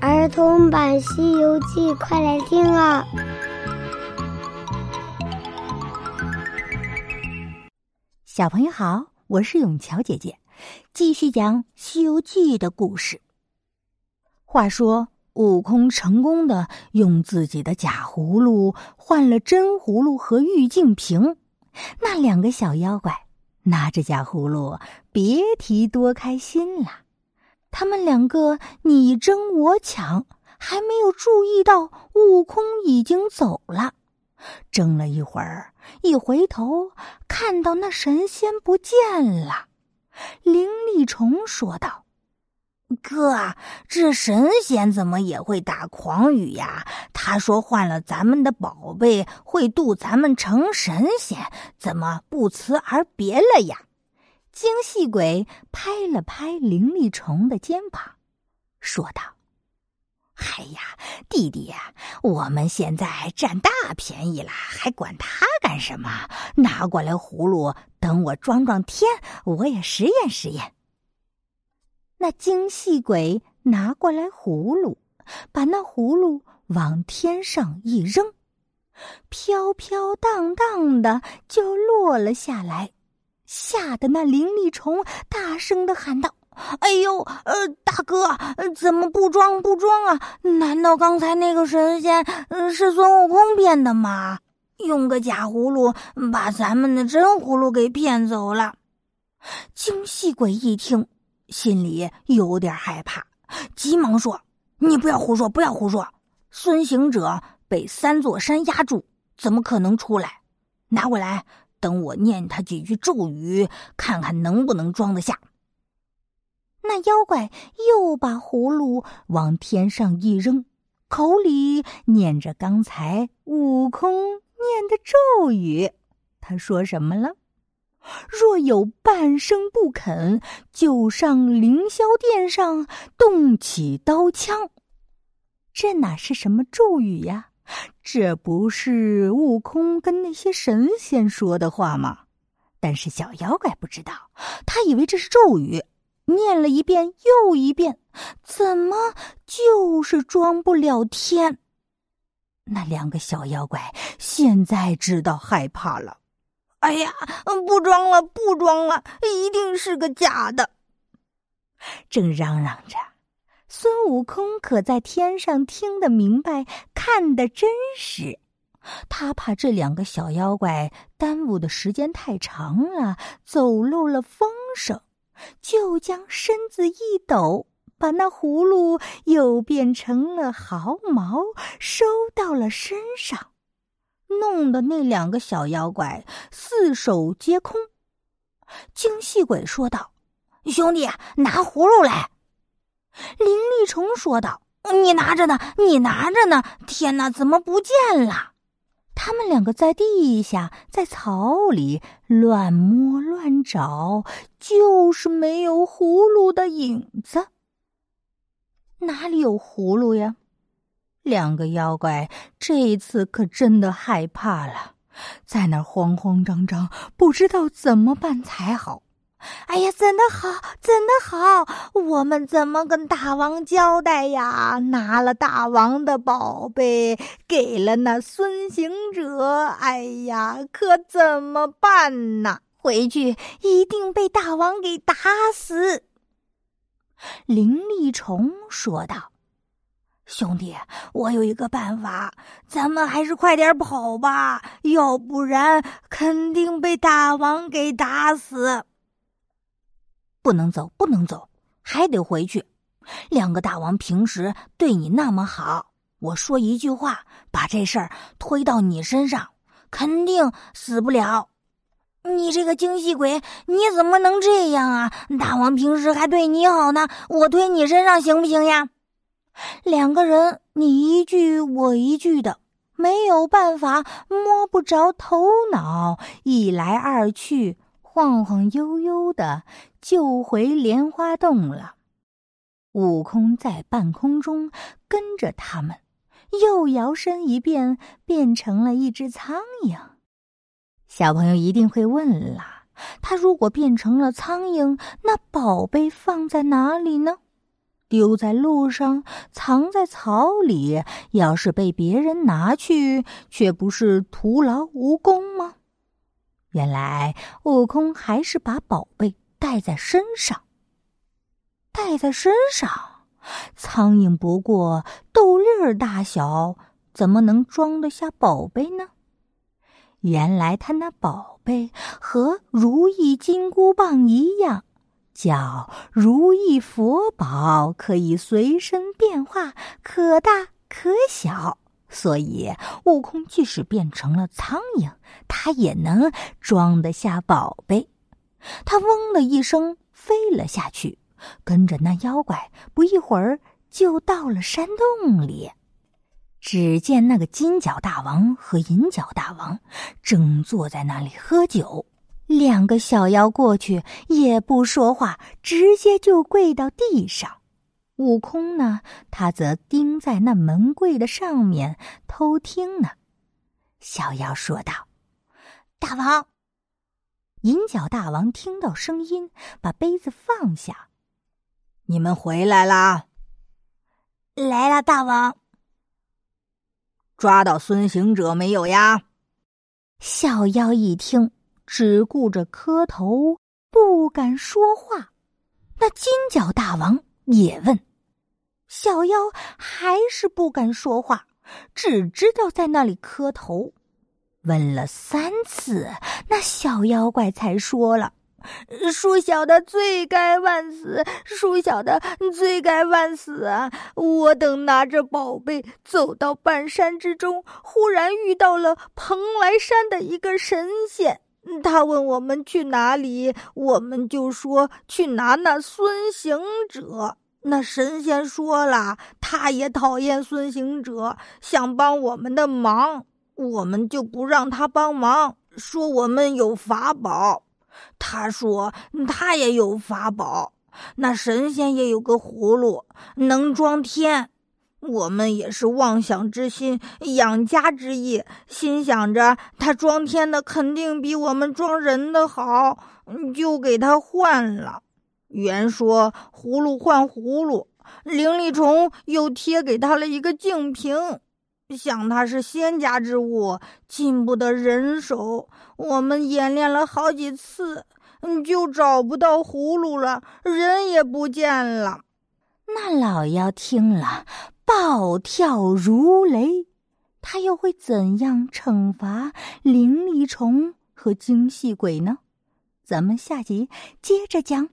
儿童版《西游记》，快来听啊！小朋友好，我是永桥姐姐，继续讲《西游记》的故事。话说，悟空成功的用自己的假葫芦换了真葫芦和玉净瓶，那两个小妖怪拿着假葫芦，别提多开心了。他们两个你争我抢，还没有注意到悟空已经走了。争了一会儿，一回头看到那神仙不见了。灵力虫说道：“哥，这神仙怎么也会打诳语呀？他说换了咱们的宝贝会渡咱们成神仙，怎么不辞而别了呀？”精细鬼拍了拍灵力虫的肩膀，说道：“哎呀，弟弟呀，我们现在占大便宜了，还管他干什么？拿过来葫芦，等我装装天，我也实验实验。”那精细鬼拿过来葫芦，把那葫芦往天上一扔，飘飘荡荡的就落了下来。吓得那灵力虫大声的喊道：“哎呦，呃，大哥，怎么不装不装啊？难道刚才那个神仙是孙悟空变的吗？用个假葫芦把咱们的真葫芦给骗走了？”精细鬼一听，心里有点害怕，急忙说：“你不要胡说，不要胡说！孙行者被三座山压住，怎么可能出来？拿过来。”等我念他几句咒语，看看能不能装得下。那妖怪又把葫芦往天上一扔，口里念着刚才悟空念的咒语。他说什么了？若有半生不肯，就上凌霄殿上动起刀枪。这哪是什么咒语呀？这不是悟空跟那些神仙说的话吗？但是小妖怪不知道，他以为这是咒语，念了一遍又一遍，怎么就是装不了天？那两个小妖怪现在知道害怕了。哎呀，不装了，不装了，一定是个假的！正嚷嚷着。孙悟空可在天上听得明白，看得真实。他怕这两个小妖怪耽误的时间太长了，走漏了风声，就将身子一抖，把那葫芦又变成了毫毛，收到了身上，弄得那两个小妖怪四手皆空。精细鬼说道：“兄弟，拿葫芦来。”灵力虫说道：“你拿着呢，你拿着呢！天哪，怎么不见了？”他们两个在地下、在草里乱摸乱找，就是没有葫芦的影子。哪里有葫芦呀？两个妖怪这一次可真的害怕了，在那慌慌张张，不知道怎么办才好。哎呀，怎的好？怎的好？我们怎么跟大王交代呀？拿了大王的宝贝，给了那孙行者，哎呀，可怎么办呢？回去一定被大王给打死。林立虫说道：“兄弟，我有一个办法，咱们还是快点跑吧，要不然肯定被大王给打死。”不能走，不能走，还得回去。两个大王平时对你那么好，我说一句话，把这事儿推到你身上，肯定死不了。你这个精细鬼，你怎么能这样啊？大王平时还对你好呢，我推你身上行不行呀？两个人你一句我一句的，没有办法，摸不着头脑，一来二去。晃晃悠悠的就回莲花洞了。悟空在半空中跟着他们，又摇身一变，变成了一只苍蝇。小朋友一定会问了：他如果变成了苍蝇，那宝贝放在哪里呢？丢在路上，藏在草里，要是被别人拿去，却不是徒劳无功吗？原来悟空还是把宝贝带在身上。带在身上，苍蝇不过豆粒儿大小，怎么能装得下宝贝呢？原来他那宝贝和如意金箍棒一样，叫如意佛宝，可以随身变化，可大可小。所以悟空即使变成了苍蝇，他也能装得下宝贝。他嗡的一声飞了下去。跟着那妖怪，不一会儿就到了山洞里。只见那个金角大王和银角大王正坐在那里喝酒，两个小妖过去也不说话，直接就跪到地上。悟空呢，他则盯在那门柜的上面偷听呢。小妖说道：“大王。”银角大王听到声音，把杯子放下。你们回来啦！来了，大王。抓到孙行者没有呀？小妖一听，只顾着磕头，不敢说话。那金角大王也问，小妖还是不敢说话，只知道在那里磕头。问了三次，那小妖怪才说了。恕小的罪该万死，恕小的罪该万死啊！我等拿着宝贝走到半山之中，忽然遇到了蓬莱山的一个神仙。他问我们去哪里，我们就说去拿那孙行者。那神仙说了，他也讨厌孙行者，想帮我们的忙，我们就不让他帮忙，说我们有法宝。他说：“他也有法宝，那神仙也有个葫芦，能装天。我们也是妄想之心，养家之意，心想着他装天的肯定比我们装人的好，就给他换了。原说葫芦换葫芦，灵力虫又贴给他了一个净瓶。”想他是仙家之物，进不得人手。我们演练了好几次，就找不到葫芦了，人也不见了。那老妖听了，暴跳如雷。他又会怎样惩罚灵力虫和精细鬼呢？咱们下集接着讲。